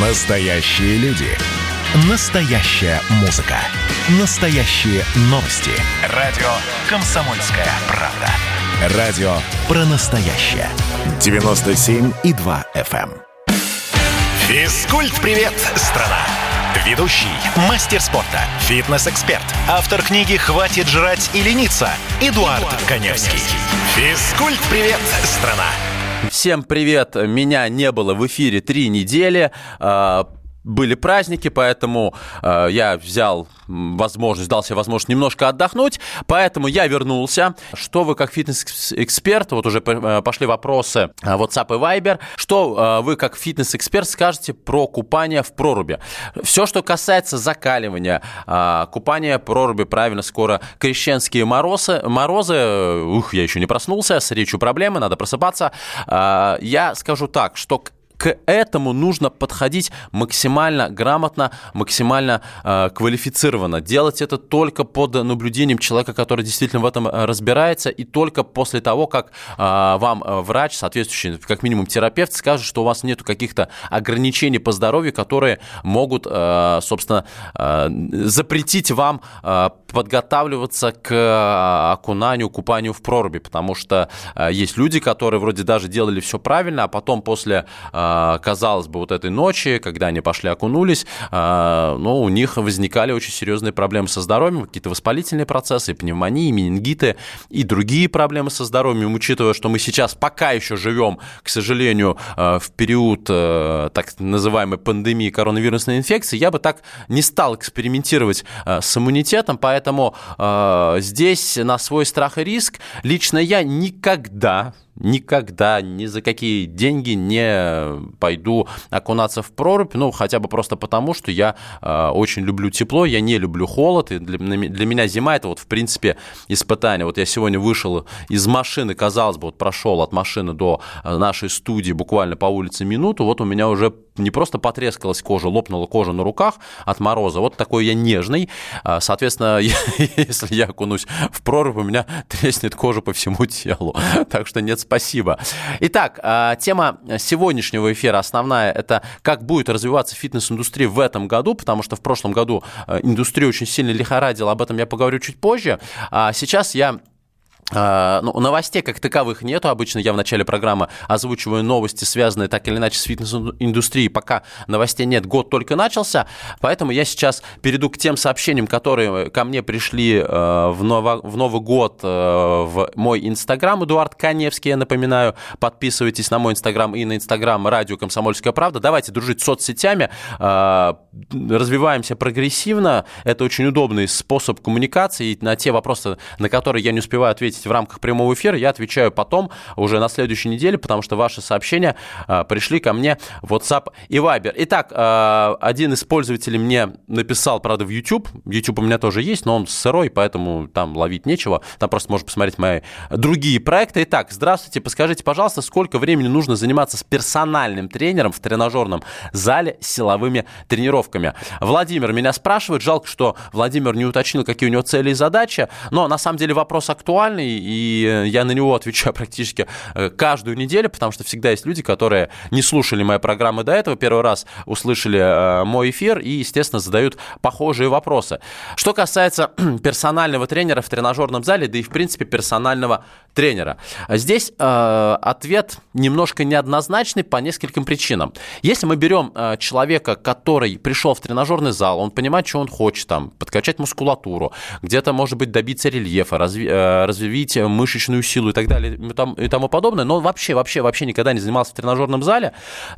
Настоящие люди. Настоящая музыка. Настоящие новости. Радио «Комсомольская правда». Радио про настоящее. 97,2 FM. эм. Физкульт-привет, страна! Ведущий, мастер спорта, фитнес-эксперт, автор книги «Хватит жрать и лениться» Эдуард, Коневский. Физкульт-привет, страна! Всем привет! Меня не было в эфире три недели. Были праздники, поэтому э, я взял возможность, дал себе возможность немножко отдохнуть, поэтому я вернулся. Что вы как фитнес-эксперт, вот уже э, пошли вопросы э, WhatsApp и Viber, что э, вы как фитнес-эксперт скажете про купание в проруби? Все, что касается закаливания, э, купания в проруби, правильно, скоро крещенские морозы, морозы, э, ух, я еще не проснулся, с речью проблемы, надо просыпаться. Э, я скажу так, что к к этому нужно подходить максимально грамотно, максимально э, квалифицированно. Делать это только под наблюдением человека, который действительно в этом э, разбирается, и только после того, как э, вам э, врач, соответствующий, как минимум терапевт, скажет, что у вас нет каких-то ограничений по здоровью, которые могут, э, собственно, э, запретить вам э, подготавливаться к э, окунанию, купанию в проруби, потому что э, есть люди, которые вроде даже делали все правильно, а потом после э, казалось бы, вот этой ночи, когда они пошли окунулись, ну, у них возникали очень серьезные проблемы со здоровьем, какие-то воспалительные процессы, пневмонии, менингиты и другие проблемы со здоровьем, учитывая, что мы сейчас пока еще живем, к сожалению, в период так называемой пандемии коронавирусной инфекции, я бы так не стал экспериментировать с иммунитетом, поэтому здесь на свой страх и риск лично я никогда никогда ни за какие деньги не пойду окунаться в прорубь, ну, хотя бы просто потому, что я э, очень люблю тепло, я не люблю холод, и для, для меня зима это вот, в принципе, испытание. Вот я сегодня вышел из машины, казалось бы, вот прошел от машины до нашей студии буквально по улице минуту, вот у меня уже не просто потрескалась кожа, лопнула кожа на руках от мороза, вот такой я нежный, соответственно, если я окунусь в прорубь, у меня треснет кожа по всему телу, так что нет спасибо. Итак, а, тема сегодняшнего эфира основная – это как будет развиваться фитнес-индустрия в этом году, потому что в прошлом году а, индустрия очень сильно лихорадила, об этом я поговорю чуть позже. А сейчас я ну, новостей как таковых нету. Обычно я в начале программы озвучиваю новости, связанные так или иначе с фитнес-индустрией. Пока новостей нет, год только начался. Поэтому я сейчас перейду к тем сообщениям, которые ко мне пришли э, в, Ново, в Новый год э, в мой Инстаграм. Эдуард Каневский, я напоминаю. Подписывайтесь на мой Инстаграм и на Инстаграм Радио Комсомольская правда. Давайте дружить с соцсетями. Э, развиваемся прогрессивно. Это очень удобный способ коммуникации. И на те вопросы, на которые я не успеваю ответить в рамках прямого эфира, я отвечаю потом, уже на следующей неделе, потому что ваши сообщения э, пришли ко мне в WhatsApp и Viber. Итак, э, один из пользователей мне написал, правда, в YouTube. YouTube у меня тоже есть, но он сырой, поэтому там ловить нечего. Там просто можно посмотреть мои другие проекты. Итак, здравствуйте, подскажите, пожалуйста, сколько времени нужно заниматься с персональным тренером в тренажерном зале силовыми тренировками? Владимир меня спрашивает, жалко, что Владимир не уточнил, какие у него цели и задачи, но на самом деле вопрос актуальный, и я на него отвечаю практически э, каждую неделю, потому что всегда есть люди, которые не слушали мои программы до этого, первый раз услышали э, мой эфир и, естественно, задают похожие вопросы. Что касается персонального тренера в тренажерном зале, да и, в принципе, персонального тренера. Здесь э, ответ немножко неоднозначный по нескольким причинам. Если мы берем э, человека, который пришел в тренажерный зал, он понимает, что он хочет, там, подкачать мускулатуру, где-то, может быть, добиться рельефа, разви, э, развить мышечную силу и так далее и тому подобное, но вообще, вообще, вообще никогда не занимался в тренажерном зале,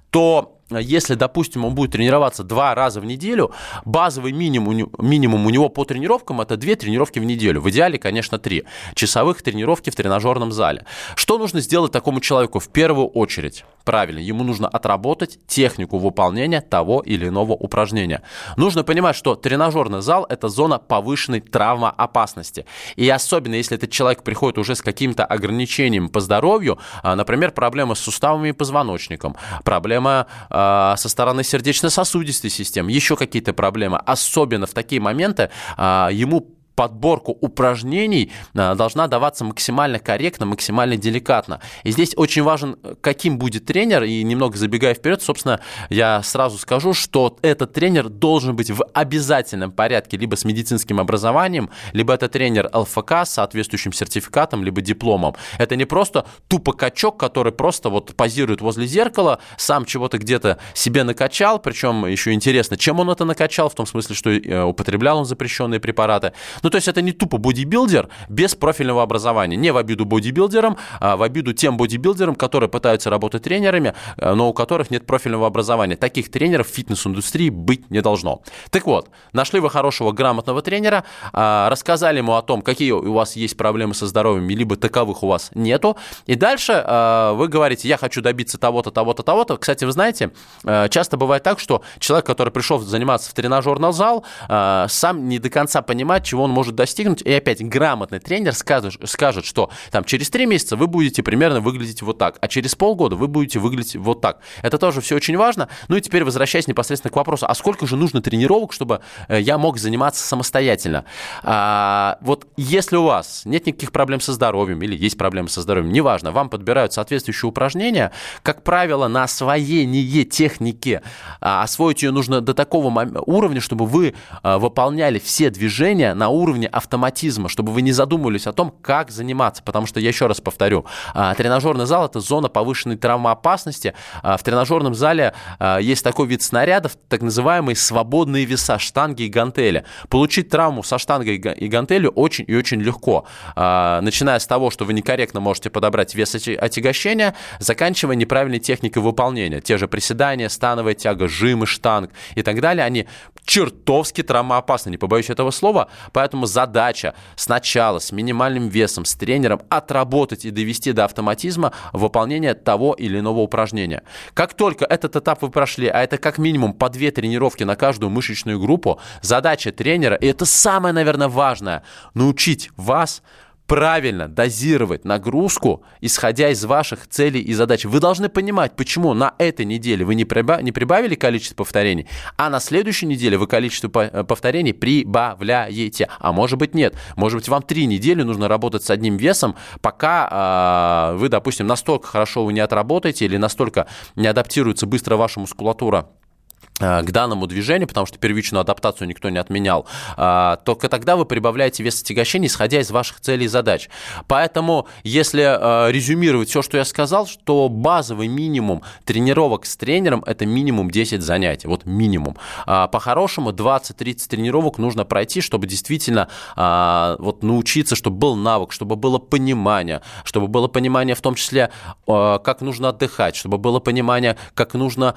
то если, допустим, он будет тренироваться два раза в неделю, базовый минимум, минимум у него по тренировкам это две тренировки в неделю. В идеале, конечно, три часовых тренировки в тренажерном зале. Что нужно сделать такому человеку в первую очередь? Правильно, ему нужно отработать технику выполнения того или иного упражнения. Нужно понимать, что тренажерный зал – это зона повышенной травмоопасности. И особенно, если этот человек приходит уже с каким-то ограничением по здоровью, а, например, проблемы с суставами и позвоночником, проблема а, со стороны сердечно-сосудистой системы, еще какие-то проблемы, особенно в такие моменты а, ему подборку упражнений а, должна даваться максимально корректно, максимально деликатно. И здесь очень важен, каким будет тренер, и немного забегая вперед, собственно, я сразу скажу, что этот тренер должен быть в обязательном порядке либо с медицинским образованием, либо это тренер ЛФК с соответствующим сертификатом, либо дипломом. Это не просто тупо качок, который просто вот позирует возле зеркала, сам чего-то где-то себе накачал, причем еще интересно, чем он это накачал, в том смысле, что э, употреблял он запрещенные препараты. Ну, то есть это не тупо бодибилдер без профильного образования. Не в обиду бодибилдерам, а в обиду тем бодибилдерам, которые пытаются работать тренерами, э, но у которых нет профильного образования. Таких тренеров в фитнес-индустрии быть не должно. Так вот, нашли вы хорошего, грамотного тренера, а, рассказали ему о том, какие у вас есть проблемы со здоровьем, либо таковых у вас нету. И дальше а, вы говорите, я хочу добиться того-то, того-то, того-то. Кстати, вы знаете, э, часто бывает так, что человек, который пришел заниматься в тренажерный зал, а, сам не до конца понимает, чего он может достигнуть. И опять грамотный тренер скажет, скажет, что там через три месяца вы будете примерно выглядеть вот так, а через полгода вы будете выглядеть вот так. Это тоже все очень важно. Ну и теперь возвращаясь непосредственно к вопросу, а сколько же нужно тренировок, чтобы э, я мог заниматься самостоятельно? А, вот если у вас нет никаких проблем со здоровьем или есть проблемы со здоровьем, неважно, вам подбирают соответствующие упражнения, как правило, на освоение техники а, освоить ее нужно до такого уровня, чтобы вы а, выполняли все движения на уровне автоматизма, чтобы вы не задумывались о том, как заниматься. Потому что, я еще раз повторю, а, тренажерный зал – это зона повышенной травмоопасности. А, в тренажерном зале а, есть такой вид снарядов, так называемые свободные веса, штанги и гантели. Получить травму со штангой и гантелью очень и очень легко. Начиная с того, что вы некорректно можете подобрать вес отягощения, заканчивая неправильной техникой выполнения. Те же приседания, становая тяга, жимы штанг и так далее, они чертовски травмоопасны, не побоюсь этого слова. Поэтому задача сначала с минимальным весом, с тренером отработать и довести до автоматизма выполнение того или иного упражнения. Как только этот этап вы прошли, а это как минимум по две тренировки на каждую мышечную группу, задача тренера, и это самое, наверное, важное, научить вас правильно дозировать нагрузку, исходя из ваших целей и задач. Вы должны понимать, почему на этой неделе вы не, прибавили количество повторений, а на следующей неделе вы количество э, повторений прибавляете. А может быть нет. Может быть вам три недели нужно работать с одним весом, пока э, вы, допустим, настолько хорошо вы не отработаете или настолько не адаптируется быстро ваша мускулатура к данному движению, потому что первичную адаптацию никто не отменял, э, только тогда вы прибавляете вес отягощения, исходя из ваших целей и задач. Поэтому, если э, резюмировать все, что я сказал, что базовый минимум тренировок с тренером – это минимум 10 занятий, вот минимум. По-хорошему 20-30 тренировок нужно пройти, чтобы действительно вот научиться, чтобы был навык, чтобы было понимание, чтобы было понимание в том числе, как нужно отдыхать, чтобы было понимание, как нужно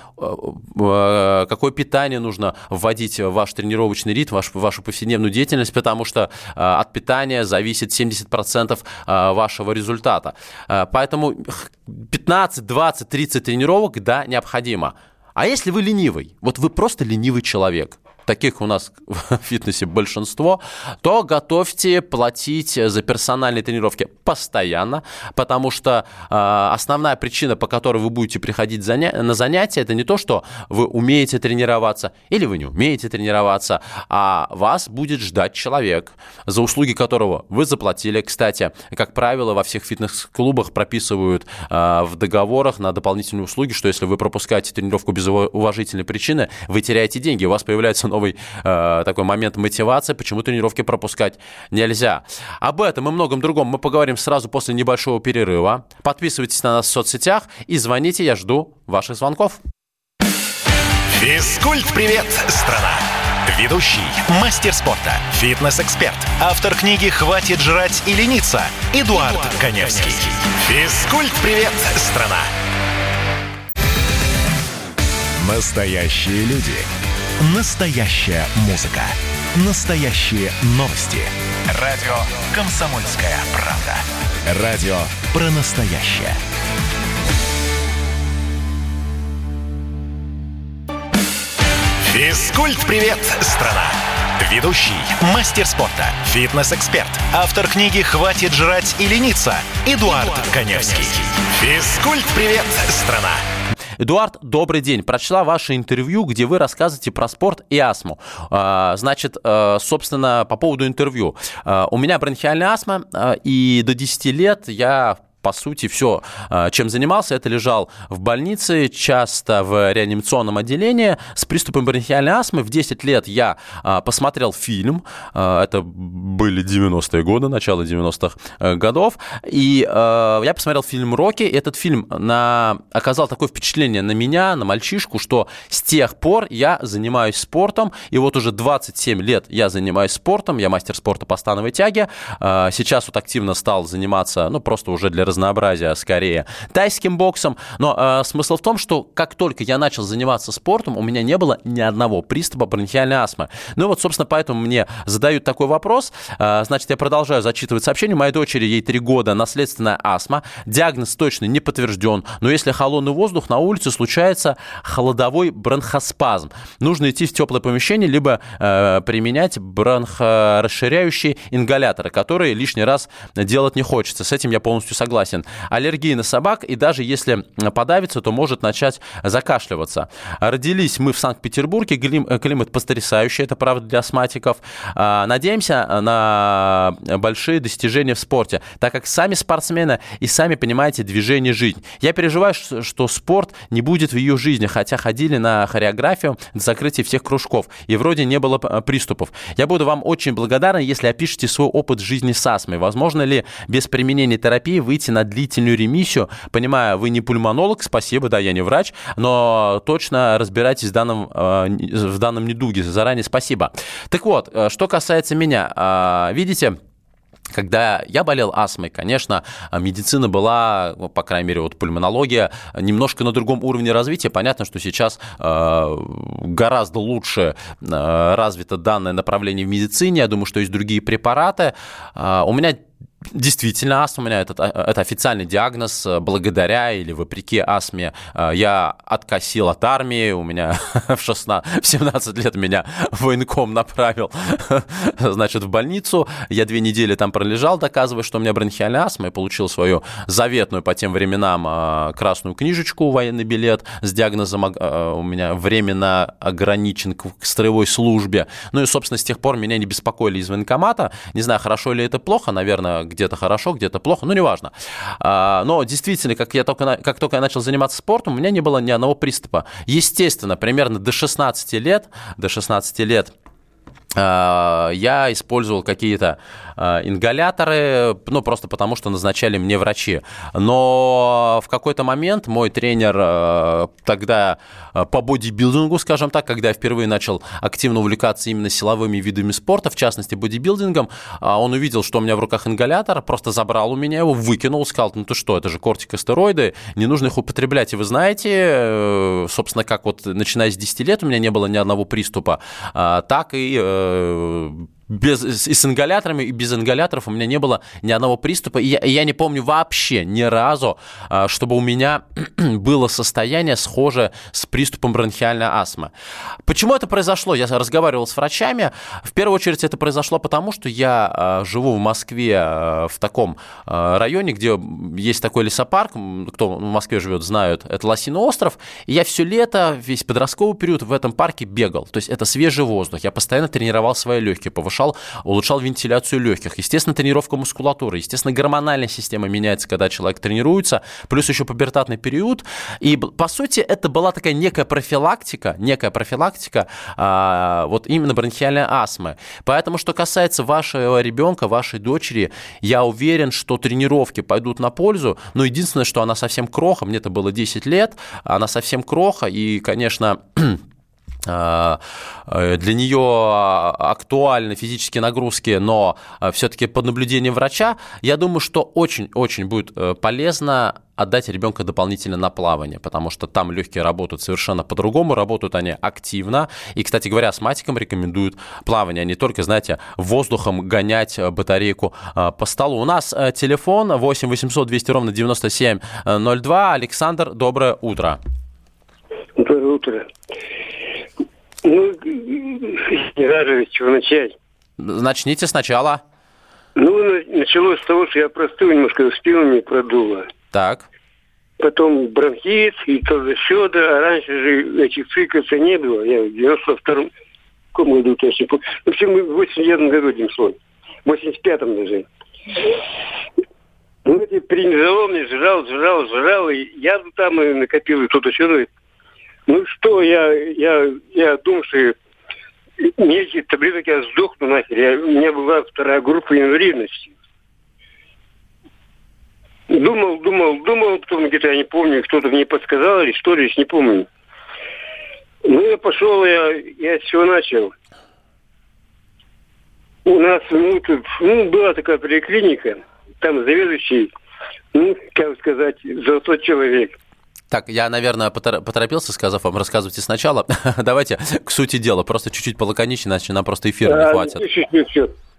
какое питание нужно вводить в ваш тренировочный ритм, ваш, вашу повседневную деятельность, потому что а, от питания зависит 70% а, вашего результата. А, поэтому 15, 20, 30 тренировок, да, необходимо. А если вы ленивый, вот вы просто ленивый человек, таких у нас в фитнесе большинство, то готовьте платить за персональные тренировки постоянно, потому что э, основная причина, по которой вы будете приходить заня- на занятия, это не то, что вы умеете тренироваться или вы не умеете тренироваться, а вас будет ждать человек, за услуги которого вы заплатили. Кстати, как правило, во всех фитнес-клубах прописывают э, в договорах на дополнительные услуги, что если вы пропускаете тренировку без уважительной причины, вы теряете деньги, у вас появляется новый э, такой момент мотивации, почему тренировки пропускать нельзя. Об этом и многом другом мы поговорим сразу после небольшого перерыва. Подписывайтесь на нас в соцсетях и звоните, я жду ваших звонков. Физкульт-привет, страна! Ведущий, мастер спорта, фитнес-эксперт, автор книги «Хватит жрать и лениться» Эдуард, Эдуард Коневский. Физкульт-привет, страна! Настоящие люди Настоящая музыка. Настоящие новости. Радио «Комсомольская правда». Радио про настоящее. Физкульт-привет, страна! Ведущий, мастер спорта, фитнес-эксперт, автор книги «Хватит жрать и лениться» Эдуард, Эдуард Коневский. Физкульт-привет, страна! Эдуард, добрый день. Прочла ваше интервью, где вы рассказываете про спорт и астму. А, значит, э, собственно, по поводу интервью. А, у меня бронхиальная астма, а, и до 10 лет я по сути, все, а, чем занимался, это лежал в больнице, часто в реанимационном отделении. С приступом бронхиальной астмы. В 10 лет я а, посмотрел фильм, а, это были 90-е годы, начало 90-х э, годов, и я посмотрел фильм «Рокки», этот фильм на... оказал такое впечатление на меня, на мальчишку, что с тех пор я занимаюсь спортом, и вот уже 27 лет я занимаюсь спортом, я мастер спорта по становой тяге, сейчас вот активно стал заниматься, ну, просто уже для разнообразия скорее, тайским боксом. Но э, смысл в том, что как только я начал заниматься спортом, у меня не было ни одного приступа бронхиальной астмы. Ну вот, собственно, поэтому мне задают такой вопрос. Э, значит, я продолжаю зачитывать сообщение. Моей дочери, ей три года, наследственная астма. Диагноз точно не подтвержден. Но если холодный воздух, на улице случается холодовой бронхоспазм. Нужно идти в теплое помещение, либо э, применять бронхорасширяющие ингаляторы, которые лишний раз делать не хочется. С этим я полностью согласен согласен. Аллергия на собак, и даже если подавится, то может начать закашливаться. Родились мы в Санкт-Петербурге, климат потрясающий, это правда для астматиков. А, надеемся на большие достижения в спорте, так как сами спортсмены и сами понимаете движение жизнь. Я переживаю, что спорт не будет в ее жизни, хотя ходили на хореографию до закрытия всех кружков, и вроде не было приступов. Я буду вам очень благодарен, если опишите свой опыт жизни с астмой. Возможно ли без применения терапии выйти на длительную ремиссию. Понимаю, вы не пульмонолог, спасибо, да, я не врач, но точно разбирайтесь в данном, э, в данном недуге. Заранее спасибо. Так вот, э, что касается меня. Э, видите, когда я болел астмой, конечно, медицина была, ну, по крайней мере, вот пульмонология, немножко на другом уровне развития. Понятно, что сейчас гораздо лучше развито данное направление в медицине. Я думаю, что есть другие препараты. У меня Действительно, астма у меня это, это официальный диагноз. Благодаря или вопреки астме э, я откосил от армии. У меня в, 16, в 17 лет меня военком направил, значит, в больницу. Я две недели там пролежал, доказывая, что у меня бронхиальная астма. Я получил свою заветную по тем временам э, красную книжечку, военный билет с диагнозом э, у меня временно ограничен к строевой службе. Ну и, собственно, с тех пор меня не беспокоили из военкомата. Не знаю, хорошо ли это плохо, наверное, где-то хорошо, где-то плохо, ну, неважно. А, но действительно, как, я только, как только я начал заниматься спортом, у меня не было ни одного приступа. Естественно, примерно до 16 лет, до 16 лет а, я использовал какие-то ингаляторы, ну, просто потому что назначали мне врачи. Но в какой-то момент мой тренер а, тогда по бодибилдингу, скажем так, когда я впервые начал активно увлекаться именно силовыми видами спорта, в частности бодибилдингом, он увидел, что у меня в руках ингалятор, просто забрал у меня его, выкинул, сказал, ну ты что, это же кортикостероиды, не нужно их употреблять. И вы знаете, э, собственно, как вот начиная с 10 лет у меня не было ни одного приступа, так и э, без, и с ингаляторами, и без ингаляторов у меня не было ни одного приступа. И я, я не помню вообще ни разу, а, чтобы у меня было состояние схожее с приступом бронхиальной астмы. Почему это произошло? Я разговаривал с врачами. В первую очередь это произошло потому, что я а, живу в Москве а, в таком районе, где есть такой лесопарк. Кто в Москве живет, знают. Это Лосиный остров. И я все лето, весь подростковый период в этом парке бегал. То есть это свежий воздух. Я постоянно тренировал свои легкие, повышал улучшал, улучшал вентиляцию легких. Естественно, тренировка мускулатуры. Естественно, гормональная система меняется, когда человек тренируется. Плюс еще пубертатный период. И, по сути, это была такая некая профилактика, некая профилактика а, вот именно бронхиальной астмы. Поэтому, что касается вашего ребенка, вашей дочери, я уверен, что тренировки пойдут на пользу. Но единственное, что она совсем кроха, мне это было 10 лет, она совсем кроха, и, конечно, для нее актуальны физические нагрузки, но а, все-таки под наблюдением врача, я думаю, что очень-очень будет э, полезно отдать ребенка дополнительно на плавание, потому что там легкие работают совершенно по-другому, работают они активно. И, кстати говоря, астматикам рекомендуют плавание, а не только, знаете, воздухом гонять батарейку по столу. У нас э, телефон 8 800 200 ровно 9702. Александр, доброе утро. Доброе утро. Ну, не знаю, с чего начать. Начните сначала. Ну, началось с того, что я простыл немножко, спину не продуло. Так. потом бронхит, и то за счет, а раньше же этих цикаса не было. Я в 92-м каком году точно помню. В общем, мы в 89 году, одним словом. В 85-м даже. Ну, эти приняло мне, жрал, жрал, жрал, и я там и накопил, и кто-то сюда. Ну что, я, я, я думал, что мне эти таблеток я сдохну нахер. Я, у меня была вторая группа инвалидности. Думал, думал, думал, потом где-то я не помню, кто-то мне подсказал или что ли, не помню. Ну, я пошел, я, я с чего начал. У нас, ну, тут, ну, была такая поликлиника, там заведующий, ну, как сказать, золотой человек. Так, я, наверное, поторопился, сказав вам, рассказывайте сначала. Давайте к сути дела, просто чуть-чуть полаконичнее, иначе нам просто эфира не хватит.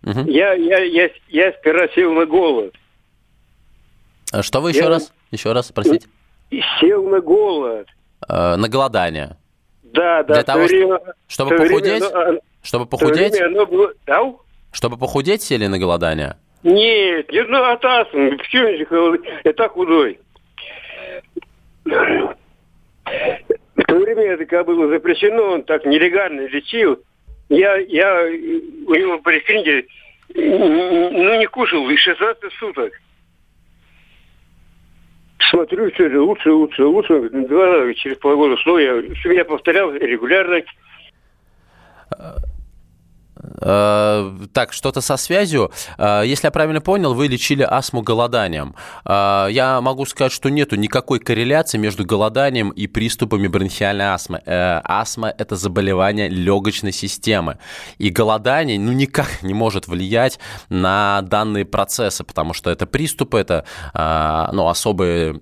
Угу. Я, я, я, я сперва сел на голод. А что вы еще я... раз? Еще раз, простите. Сел на голод. Э, на голодание. Да, да. Для того, время, чтобы похудеть? Время, чтобы похудеть? Да? Чтобы похудеть сели на голодание? Нет, нет, ну, астмы. Почему я так худой? В то время это как было запрещено, он так нелегально лечил. Я, я у него при поликлинике ну, не кушал и 16 суток. Смотрю, все лучше, лучше, лучше. Два, через полгода снова я, я повторял регулярно. Э, так, что-то со связью. Э, если я правильно понял, вы лечили астму голоданием. Э, я могу сказать, что нету никакой корреляции между голоданием и приступами бронхиальной астмы. Астма – это заболевание легочной системы. И голодание ну, никак не может влиять на данные процессы, потому что это приступы, это ну, особые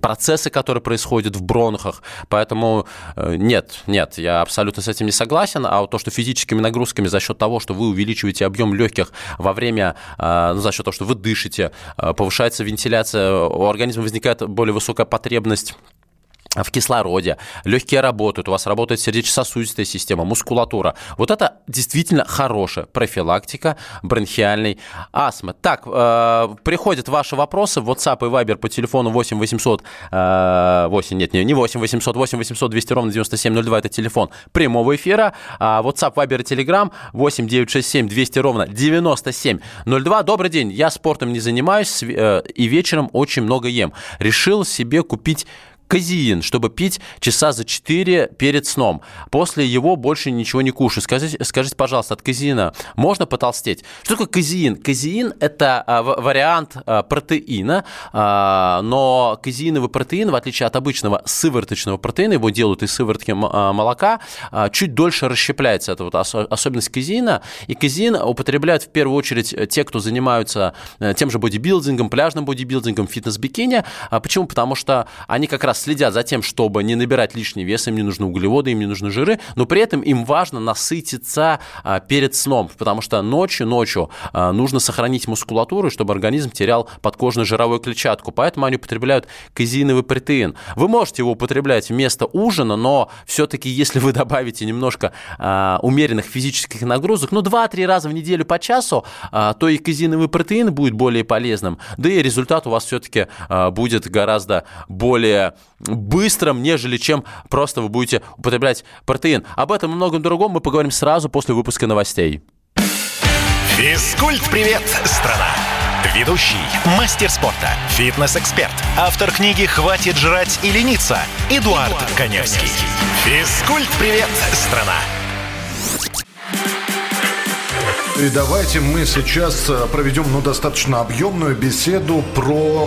процессы, которые происходят в бронхах. Поэтому нет, нет, я абсолютно с этим не согласен. А вот то, что физическими нагрузками за счет того, что вы увеличиваете объем легких во время, а, ну, за счет того, что вы дышите, а, повышается вентиляция, у организма возникает более высокая потребность в кислороде, легкие работают, у вас работает сердечно-сосудистая система, мускулатура. Вот это действительно хорошая профилактика бронхиальной астмы. Так, э, приходят ваши вопросы в WhatsApp и Viber по телефону 8 800, э, 8, нет, не, не 8 800, 8 800 200 ровно 9702, это телефон прямого эфира. А WhatsApp, Viber и Telegram 8 967 200 ровно 9702. Добрый день, я спортом не занимаюсь э, и вечером очень много ем. Решил себе купить казеин, чтобы пить часа за 4 перед сном. После его больше ничего не кушаю. Скажите, скажите пожалуйста, от казеина можно потолстеть? Что такое казеин? Казеин – это а, вариант а, протеина, а, но казеиновый протеин, в отличие от обычного сывороточного протеина, его делают из сыворотки молока, чуть дольше расщепляется. Это вот особенность казеина. И казеин употребляют в первую очередь те, кто занимаются э, тем же бодибилдингом, пляжным бодибилдингом, фитнес-бикини. Почему? Потому что они как раз следят за тем, чтобы не набирать лишний вес, им не нужны углеводы, им не нужны жиры, но при этом им важно насытиться а, перед сном, потому что ночью, ночью а, нужно сохранить мускулатуру, чтобы организм терял подкожную жировую клетчатку, поэтому они употребляют казеиновый протеин. Вы можете его употреблять вместо ужина, но все-таки если вы добавите немножко а, умеренных физических нагрузок, ну 2-3 раза в неделю по часу, то и казеиновый протеин будет более полезным, да и результат у вас все-таки будет гораздо более быстрым, нежели чем просто вы будете употреблять протеин. Об этом и многом другом мы поговорим сразу после выпуска новостей. Физкульт-привет, страна! Ведущий, мастер спорта, фитнес-эксперт, автор книги «Хватит жрать и лениться» Эдуард, Эдуард Коневский. Физкульт-привет, страна! И давайте мы сейчас э, проведем ну, достаточно объемную беседу про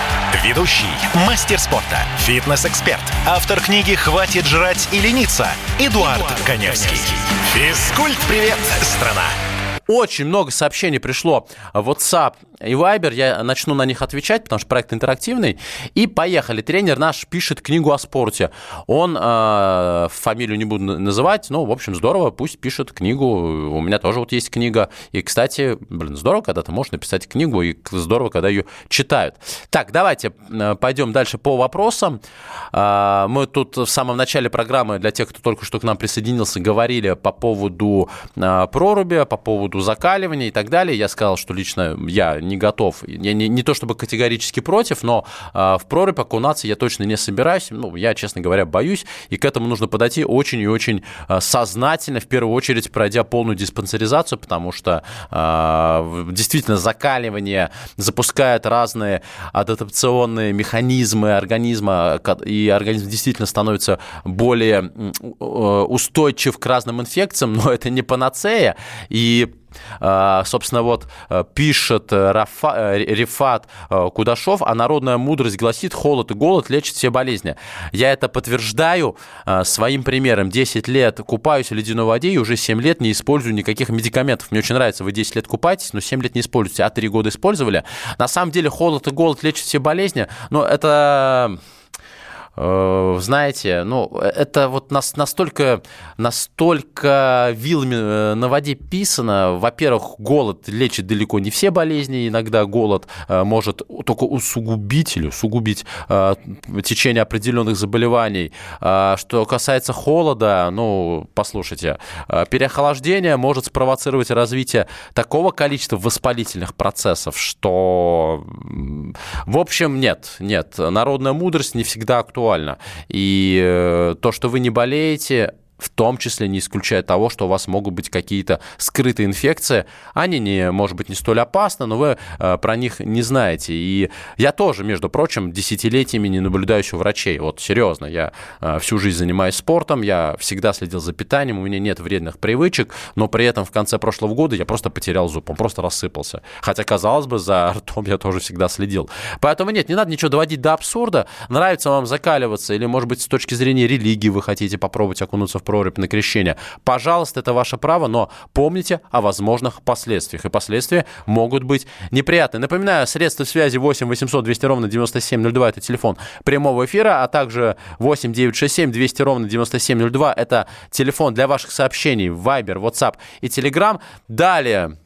Ведущий, мастер спорта, фитнес-эксперт, автор книги «Хватит жрать и лениться» Эдуард, Эдуард Коневский. Физкульт-привет, страна! Очень много сообщений пришло в WhatsApp и Viber. Я начну на них отвечать, потому что проект интерактивный. И поехали. Тренер наш пишет книгу о спорте. Он, э, фамилию не буду называть, ну, в общем, здорово, пусть пишет книгу. У меня тоже вот есть книга. И, кстати, блин, здорово, когда ты можешь написать книгу, и здорово, когда ее читают. Так, давайте э, пойдем дальше по вопросам. Э, мы тут в самом начале программы, для тех, кто только что к нам присоединился, говорили по поводу э, проруби, по поводу закаливания и так далее. Я сказал, что лично я не готов, я не, не то чтобы категорически против, но э, в прорубь окунаться я точно не собираюсь. Ну, я, честно говоря, боюсь, и к этому нужно подойти очень и очень э, сознательно, в первую очередь пройдя полную диспансеризацию, потому что э, действительно закаливание запускает разные адаптационные механизмы организма, и организм действительно становится более устойчив к разным инфекциям, но это не панацея, и а, собственно, вот э, пишет э, Рафа, э, Рифат Кудашов, а народная мудрость гласит, холод и голод лечат все болезни. Я это подтверждаю своим примером. 10 лет купаюсь в ледяной воде и уже 7 лет не использую никаких медикаментов. Мне очень нравится, вы 10 лет купаетесь, но 7 лет не используете, а 3 года использовали. На самом деле холод и голод лечат все болезни, но это знаете, ну, это вот настолько, настолько вилами э, на воде писано. Во-первых, голод лечит далеко не все болезни. Иногда голод э, может только усугубить или усугубить течение определенных заболеваний. Что касается холода, ну, послушайте, переохлаждение может спровоцировать развитие такого количества воспалительных процессов, что, в общем, нет, нет, народная мудрость не всегда актуальна актуально. И э, то, что вы не болеете, в том числе не исключая того, что у вас могут быть какие-то скрытые инфекции. Они, не, может быть, не столь опасны, но вы э, про них не знаете. И я тоже, между прочим, десятилетиями не наблюдающий врачей. Вот серьезно, я э, всю жизнь занимаюсь спортом, я всегда следил за питанием, у меня нет вредных привычек, но при этом в конце прошлого года я просто потерял зуб, он просто рассыпался. Хотя, казалось бы, за ртом я тоже всегда следил. Поэтому нет, не надо ничего доводить до абсурда. Нравится вам закаливаться или, может быть, с точки зрения религии вы хотите попробовать окунуться в прорубь на крещение. Пожалуйста, это ваше право, но помните о возможных последствиях. И последствия могут быть неприятные. Напоминаю, средства связи 8 800 200 ровно 9702 это телефон прямого эфира, а также 8 967 200 ровно 9702 это телефон для ваших сообщений Viber, WhatsApp и Telegram. Далее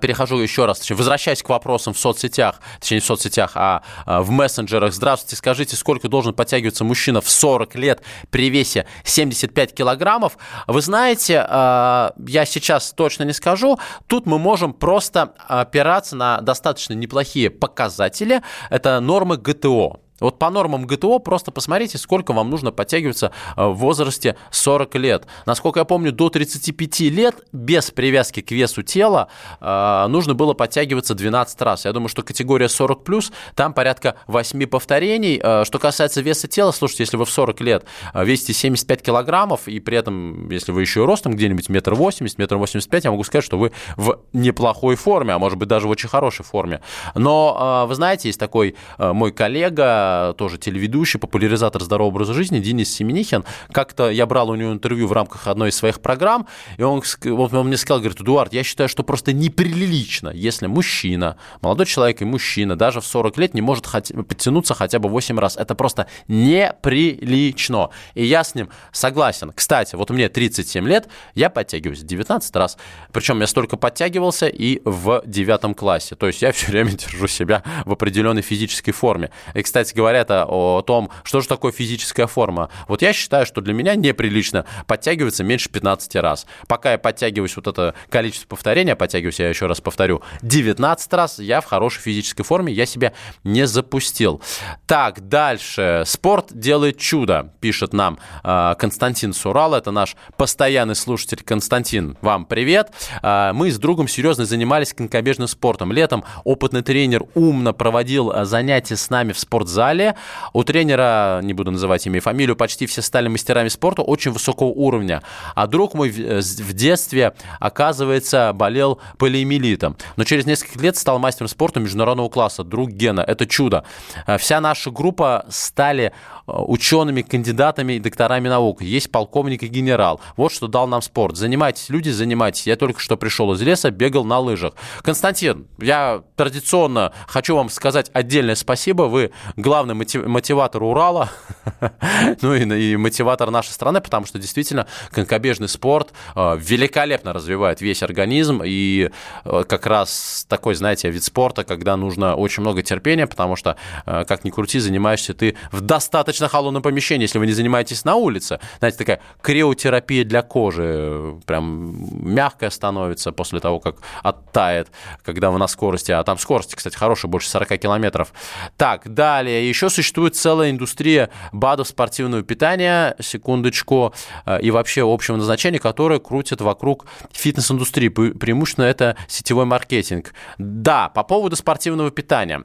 перехожу еще раз, возвращаясь к вопросам в соцсетях, точнее не в соцсетях, а, а в мессенджерах. Здравствуйте, скажите, сколько должен подтягиваться мужчина в 40 лет при весе 75 килограммов? Вы знаете, э, я сейчас точно не скажу. Тут мы можем просто опираться на достаточно неплохие показатели. Это нормы ГТО. Вот по нормам ГТО просто посмотрите, сколько вам нужно подтягиваться э, в возрасте 40 лет. Насколько я помню, до 35 лет без привязки к весу тела э, нужно было подтягиваться 12 раз. Я думаю, что категория 40+, плюс, там порядка 8 повторений. Э, что касается веса тела, слушайте, если вы в 40 лет весите 75 килограммов, и при этом, если вы еще и ростом где-нибудь метр восемьдесят, метр восемьдесят пять, я могу сказать, что вы в неплохой форме, а может быть даже в очень хорошей форме. Но, вы знаете, есть такой мой коллега, тоже телеведущий, популяризатор здорового образа жизни Денис Семенихин. Как-то я брал у него интервью в рамках одной из своих программ, и он, он мне сказал, говорит, Эдуард, я считаю, что просто неприлично, если мужчина, молодой человек и мужчина, даже в 40 лет не может подтянуться хотя бы 8 раз. Это просто неприлично. И я с ним согласен. Кстати, вот мне 37 лет, я подтягиваюсь 19 раз. Причем я столько подтягивался и в девятом классе. То есть я все время держу себя в определенной физической форме. И, кстати, говорят о, о том, что же такое физическая форма. Вот я считаю, что для меня неприлично подтягиваться меньше 15 раз. Пока я подтягиваюсь вот это количество повторений, а подтягиваюсь, я еще раз повторю, 19 раз, я в хорошей физической форме, я себя не запустил. Так, дальше. Спорт делает чудо, пишет нам э, Константин Сурал. Это наш постоянный слушатель Константин. Вам привет. Э, мы с другом серьезно занимались конькобежным спортом. Летом опытный тренер умно проводил занятия с нами в спортзале зале. У тренера, не буду называть имя и фамилию, почти все стали мастерами спорта очень высокого уровня. А друг мой в детстве, оказывается, болел полиэмилитом. Но через несколько лет стал мастером спорта международного класса. Друг Гена. Это чудо. Вся наша группа стали учеными, кандидатами и докторами наук. Есть полковник и генерал. Вот что дал нам спорт. Занимайтесь, люди, занимайтесь. Я только что пришел из леса, бегал на лыжах. Константин, я традиционно хочу вам сказать отдельное спасибо. Вы главный мотиватор Урала, ну и, мотиватор нашей страны, потому что действительно конькобежный спорт э, великолепно развивает весь организм. И э, как раз такой, знаете, вид спорта, когда нужно очень много терпения, потому что, э, как ни крути, занимаешься ты в достаточно достаточно холодном помещении, если вы не занимаетесь на улице. Знаете, такая криотерапия для кожи, прям мягкая становится после того, как оттает, когда вы на скорости, а там скорости, кстати, хорошая, больше 40 километров. Так, далее, еще существует целая индустрия БАДов спортивного питания, секундочку, э, и вообще общего назначения, которая крутит вокруг фитнес-индустрии. Преимущественно это сетевой маркетинг. Да, по поводу спортивного питания.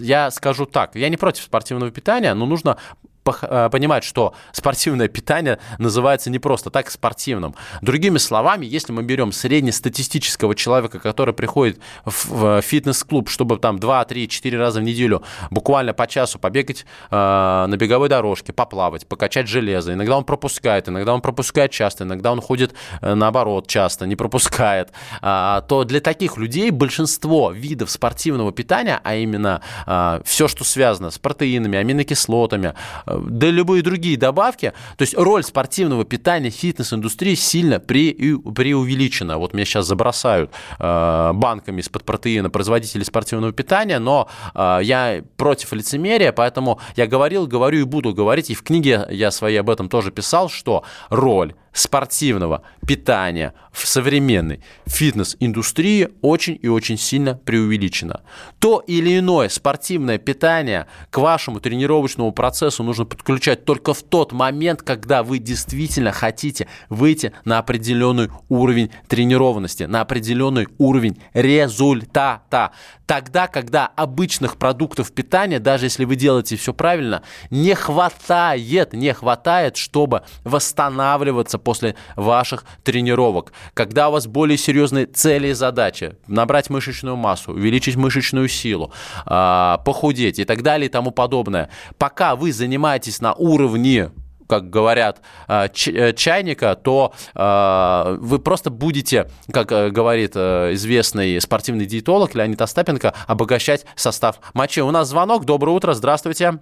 Я скажу так, я не против спортивного питания, но нужно Э, понимать, что спортивное питание называется не просто так спортивным. Другими словами, если мы берем среднестатистического человека, который приходит в фитнес-клуб, чтобы там 2, 3, 4 раза в неделю буквально по часу побегать э, на беговой дорожке, поплавать, покачать железо, иногда он пропускает, иногда он пропускает часто, иногда он ходит э, наоборот часто, не пропускает, э, то для таких людей большинство видов спортивного питания, а именно э, все, что связано с протеинами, аминокислотами, э, да любые другие добавки. То есть роль спортивного питания фитнес-индустрии сильно пре преувеличена. Вот меня сейчас забросают э, банками из-под протеина производители спортивного питания, но э, я против лицемерия, поэтому я говорил, говорю и буду говорить, и в книге я своей об этом тоже писал, что роль спортивного питания в современной фитнес-индустрии очень и очень сильно преувеличено. То или иное спортивное питание к вашему тренировочному процессу нужно подключать только в тот момент, когда вы действительно хотите выйти на определенный уровень тренированности, на определенный уровень результата. Тогда, когда обычных продуктов питания, даже если вы делаете все правильно, не хватает, не хватает, чтобы восстанавливаться после ваших тренировок. Когда у вас более серьезные цели и задачи, набрать мышечную массу, увеличить мышечную силу, а, похудеть и так далее и тому подобное. Пока вы занимаетесь на уровне как говорят, э, э, чайника, то э, вы просто будете, как говорит известный спортивный диетолог Леонид Остапенко, обогащать состав мочи. У нас звонок. Доброе утро. Здравствуйте.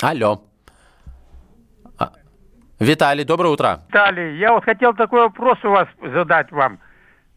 Алло. А, Виталий, доброе утро. Виталий, я вот хотел такой вопрос у вас задать вам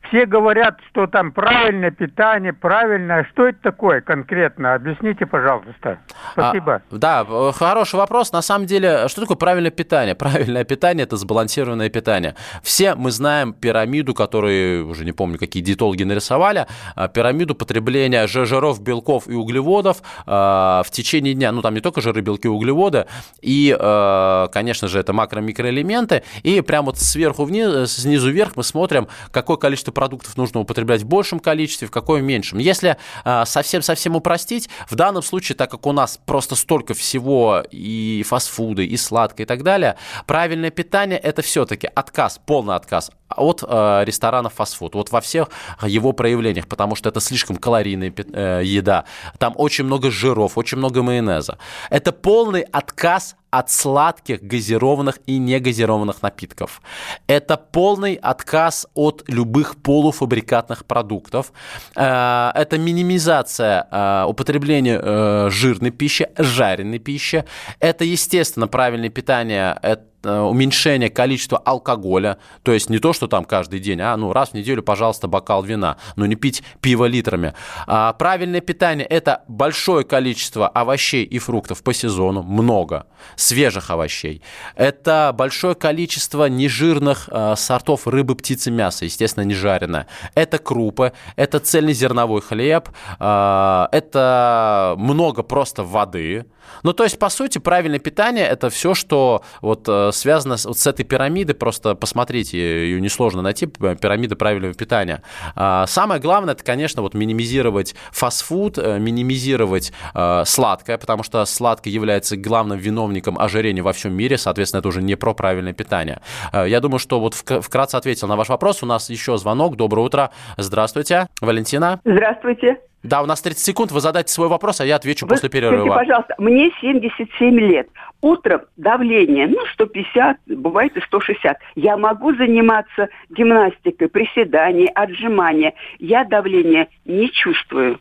все говорят, что там правильное питание, правильное. Что это такое конкретно? Объясните, пожалуйста. Спасибо. А, да, хороший вопрос. На самом деле, что такое правильное питание? Правильное питание – это сбалансированное питание. Все мы знаем пирамиду, которую, уже не помню, какие диетологи нарисовали, а, пирамиду потребления жиров, белков и углеводов а, в течение дня. Ну, там не только жиры, белки, углеводы. И, а, конечно же, это макро-микроэлементы. И прямо вот сверху вниз, снизу вверх мы смотрим, какое количество продуктов нужно употреблять в большем количестве, в какое в меньшем. Если а, совсем-совсем упростить, в данном случае, так как у нас просто столько всего и фастфуды, и сладкое и так далее, правильное питание – это все-таки отказ, полный отказ от э, ресторанов фастфуд, вот во всех его проявлениях, потому что это слишком калорийная э, еда, там очень много жиров, очень много майонеза. Это полный отказ от сладких, газированных и негазированных напитков. Это полный отказ от любых полуфабрикатных продуктов. Э, это минимизация э, употребления э, жирной пищи, жареной пищи. Это, естественно, правильное питание, это уменьшение количества алкоголя, то есть не то, что там каждый день, а ну раз в неделю, пожалуйста, бокал вина, но не пить пиво литрами. А правильное питание – это большое количество овощей и фруктов по сезону, много, свежих овощей. Это большое количество нежирных э, сортов рыбы, птицы, мяса, естественно, не жареное. Это крупы, это цельнозерновой хлеб, э, это много просто воды. Ну, то есть, по сути, правильное питание – это все, что вот э, связано с, вот с этой пирамидой, просто посмотрите, ее несложно найти, пирамида правильного питания. А, самое главное, это, конечно, вот минимизировать фастфуд, э, минимизировать э, сладкое, потому что сладкое является главным виновником ожирения во всем мире, соответственно, это уже не про правильное питание. Э, я думаю, что вот вкратце ответил на ваш вопрос. У нас еще звонок. Доброе утро. Здравствуйте. Валентина. Здравствуйте. Да, у нас 30 секунд, вы задайте свой вопрос, а я отвечу вы после перерыва. Скажите, пожалуйста, мне 77 лет. Утром давление, ну, 150, бывает и 160. Я могу заниматься гимнастикой, приседанием, отжиманием. Я давление не чувствую.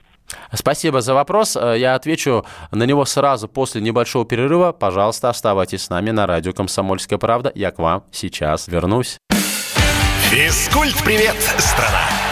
Спасибо за вопрос. Э, я отвечу на него сразу после небольшого перерыва. Пожалуйста, оставайтесь с нами на радио «Комсомольская правда». Я к вам сейчас вернусь. Физкульт-привет, страна!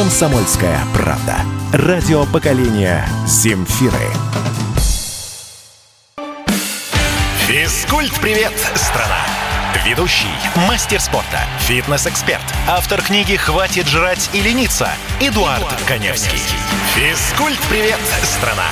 «Комсомольская правда». Радио поколения Земфиры. Физкульт-привет, страна! Ведущий, мастер спорта, фитнес-эксперт, автор книги «Хватит жрать и лениться» Эдуард, Эдуард Коневский. Физкульт-привет, страна!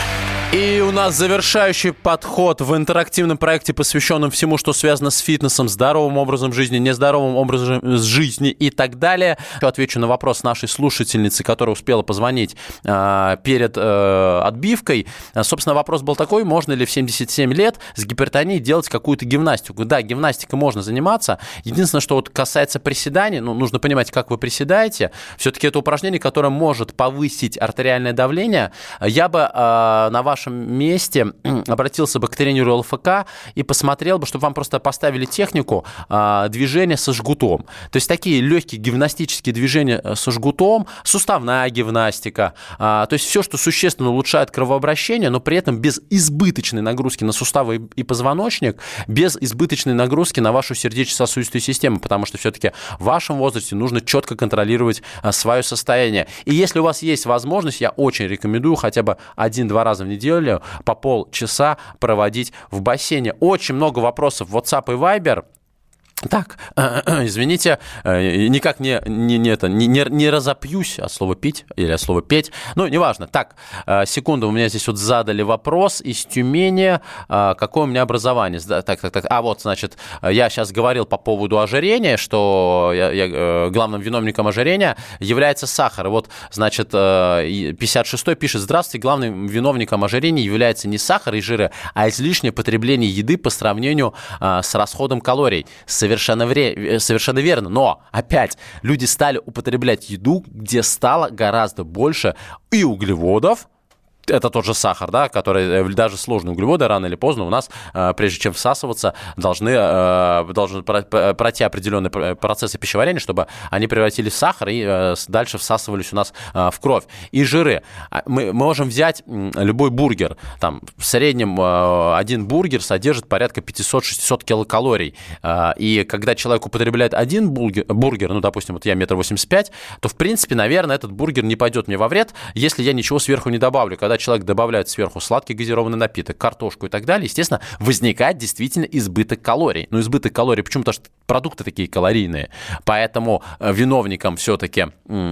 И у нас завершающий подход в интерактивном проекте, посвященном всему, что связано с фитнесом, здоровым образом жизни, нездоровым образом жизни и так далее. Отвечу на вопрос нашей слушательницы, которая успела позвонить э, перед э, отбивкой. Собственно, вопрос был такой, можно ли в 77 лет с гипертонией делать какую-то гимнастику. Да, гимнастика можно заниматься. Единственное, что вот касается приседаний, ну, нужно понимать, как вы приседаете. Все-таки это упражнение, которое может повысить артериальное давление. Я бы э, на ваш вашем месте обратился бы к тренеру ЛФК и посмотрел бы, чтобы вам просто поставили технику а, движения со жгутом. То есть такие легкие гимнастические движения э, со жгутом, суставная гимнастика, а, то есть все, что существенно улучшает кровообращение, но при этом без избыточной нагрузки на суставы и позвоночник, без избыточной нагрузки на вашу сердечно-сосудистую систему, потому что все-таки в вашем возрасте нужно четко контролировать а, свое состояние. И если у вас есть возможность, я очень рекомендую хотя бы один-два раза в неделю неделю по полчаса проводить в бассейне. Очень много вопросов в WhatsApp и Viber. Так, извините, э, никак не, не, не, это, не, не разопьюсь от слова «пить» или от слова «петь». Ну, неважно. Так, э, секунду, у меня здесь вот задали вопрос из Тюмени. Э, какое у меня образование? Так, так, так. А вот, значит, я сейчас говорил по поводу ожирения, что я, я, главным виновником ожирения является сахар. вот, значит, 56-й пишет, здравствуйте, главным виновником ожирения является не сахар и жиры, а излишнее потребление еды по сравнению с расходом калорий. Совершенно, вре... Э, совершенно верно. Но, опять, люди стали употреблять еду, где стало гораздо больше и углеводов, это тот же сахар, да, который э, даже сложные углеводы рано или поздно у нас, э, прежде чем всасываться, должны, э, должны пройти определенные процессы пищеварения, чтобы они превратились в сахар и дальше всасывались у нас в кровь. И жиры. А мы можем взять любой бургер. Там в среднем один бургер содержит порядка 500-600 килокалорий. И когда человек употребляет один бургер, бургер, ну, допустим, вот я метр восемьдесят пять, то, в принципе, наверное, этот бургер не пойдет мне во вред, если я ничего сверху не добавлю. Когда человек добавляет сверху сладкий газированный напиток, картошку и так далее, естественно, возникает действительно избыток калорий. Но избыток калорий, почему? Потому что продукты такие калорийные. Поэтому э, виновником все-таки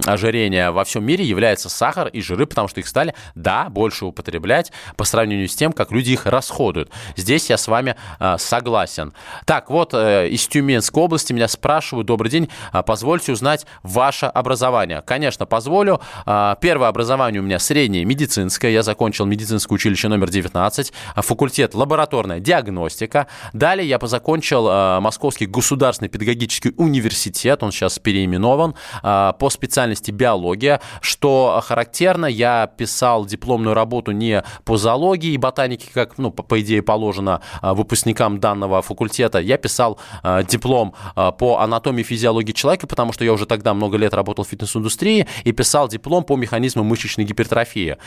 ожирения во всем мире является сахар и жиры, потому что их стали, да, больше употреблять по сравнению с тем, как люди их расходуют. Здесь я с вами э, согласен. Так, вот э, из Тюменской области меня спрашивают, добрый день, а позвольте узнать ваше образование. Конечно, позволю. Первое образование у меня среднее медицинское, я закончил медицинское училище номер 19, факультет лабораторная диагностика. Далее я закончил Московский государственный педагогический университет, он сейчас переименован, а, по специальности биология. Что характерно, я писал дипломную работу не по зоологии и ботанике, как, ну, по, идее, положено а, выпускникам данного факультета. Я писал а, диплом по анатомии и физиологии человека, потому что я уже тогда много лет работал в фитнес-индустрии и писал диплом по механизмам мышечной гипертрофии.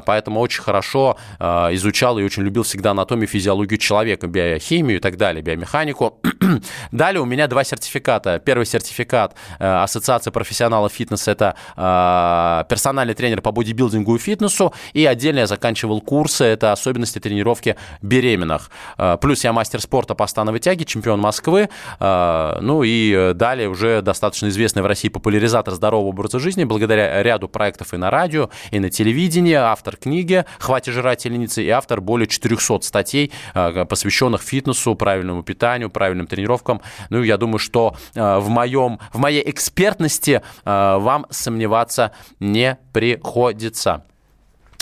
Поэтому очень хорошо изучал и очень любил всегда анатомию, физиологию человека, биохимию и так далее, биомеханику. Далее у меня два сертификата. Первый сертификат Ассоциации профессионалов фитнеса – это персональный тренер по бодибилдингу и фитнесу, и отдельно я заканчивал курсы, это особенности тренировки беременных. Плюс я мастер спорта по становой тяге, чемпион Москвы, ну и далее уже достаточно известный в России популяризатор здорового образа жизни, благодаря ряду проектов и на радио, и на телевидении, автор книги «Хватит жрать лениться» и автор более 400 статей, э, посвященных фитнесу, правильному питанию, правильным тренировкам. Ну, я думаю, что э, в, моем, в моей экспертности э, вам сомневаться не приходится.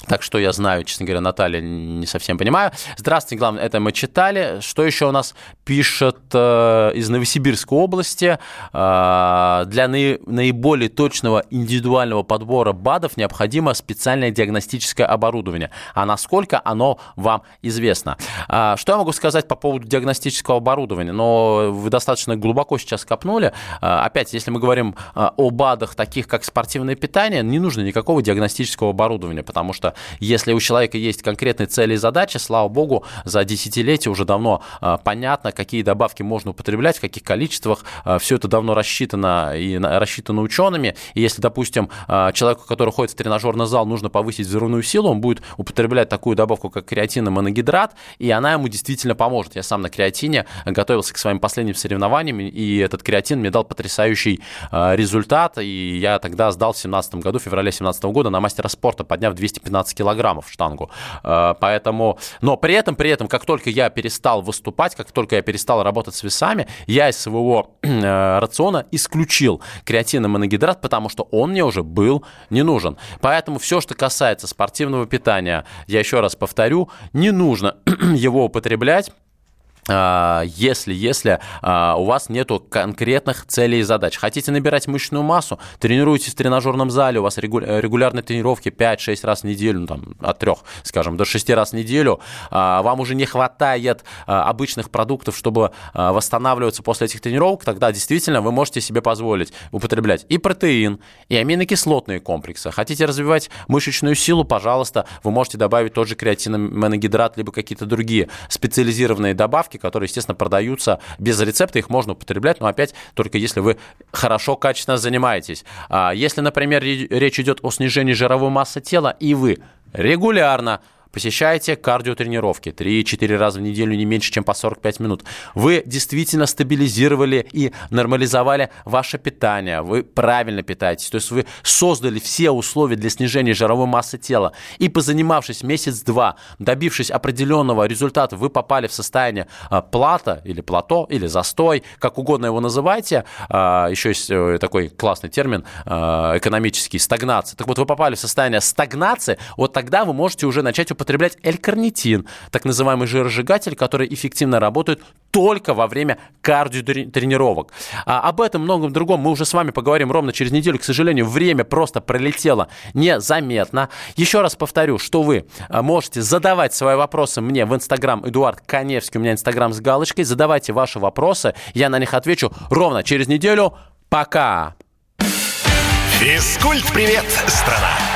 Так что я знаю, честно говоря, Наталья не совсем понимаю. Здравствуйте, главное, это мы читали. Что еще у нас пишет э, из Новосибирской области? Э, для наи, наиболее точного индивидуального подбора БАДов необходимо специальное диагностическое оборудование. А насколько оно вам известно? Э, что я могу сказать по поводу диагностического оборудования? Но вы достаточно глубоко сейчас копнули. Э, опять, если мы говорим э, о БАДах, таких как спортивное питание, не нужно никакого диагностического оборудования, потому что если у человека есть конкретные цели и задачи, слава богу, за десятилетия уже давно а, понятно, какие добавки можно употреблять, в каких количествах. А, Все это давно рассчитано и рассчитано учеными. И если, допустим, а, человеку, который ходит в тренажерный зал, нужно повысить взрывную силу, он будет употреблять такую добавку, как креатин и моногидрат, и она ему действительно поможет. Я сам на креатине готовился к своим последним соревнованиям, и этот креатин мне дал потрясающий результат, и я тогда сдал в 2017 году, в феврале 2017 года на мастера спорта, подняв 215 15 килограммов штангу. Э, поэтому, но при этом, при этом, как только я перестал выступать, как только я перестал работать с весами, я из своего э, рациона исключил креатин и моногидрат, потому что он мне уже был не нужен. Поэтому все, что касается спортивного питания, я еще раз повторю, не нужно его употреблять если, если а, у вас нету конкретных целей и задач. Хотите набирать мышечную массу, тренируйтесь в тренажерном зале, у вас регулярные тренировки 5-6 раз в неделю, ну, там, от 3, скажем, до 6 раз в неделю, а, вам уже не хватает обычных продуктов, чтобы восстанавливаться после этих тренировок, тогда действительно вы можете себе позволить употреблять и протеин, и аминокислотные комплексы. Хотите развивать мышечную силу, пожалуйста, вы можете добавить тот же креатин, моногидрат, либо какие-то другие специализированные добавки, добавки, которые, естественно, продаются без рецепта, их можно употреблять, но опять только если вы хорошо, качественно занимаетесь. А если, например, речь идет о снижении жировой массы тела, и вы регулярно Посещайте кардиотренировки 3-4 раза в неделю, не меньше, чем по 45 минут. Вы действительно стабилизировали и нормализовали ваше питание. Вы правильно питаетесь. То есть вы создали все условия для снижения жировой массы тела. И позанимавшись месяц-два, добившись определенного результата, вы попали в состояние а, плата или плато, или застой, как угодно его называйте. А, еще есть э, такой классный термин а, экономический, стагнация. Так вот, вы попали в состояние стагнации, вот тогда вы можете уже начать употреблять употреблять L-карнитин, так называемый жиросжигатель, который эффективно работает только во время кардиотренировок. А об этом многом другом мы уже с вами поговорим ровно через неделю. К сожалению, время просто пролетело незаметно. Еще раз повторю, что вы а, можете задавать свои вопросы мне в Инстаграм Эдуард Коневский. У меня Инстаграм с галочкой. Задавайте ваши вопросы. Я на них отвечу ровно через неделю. Пока! Физкульт-привет, страна!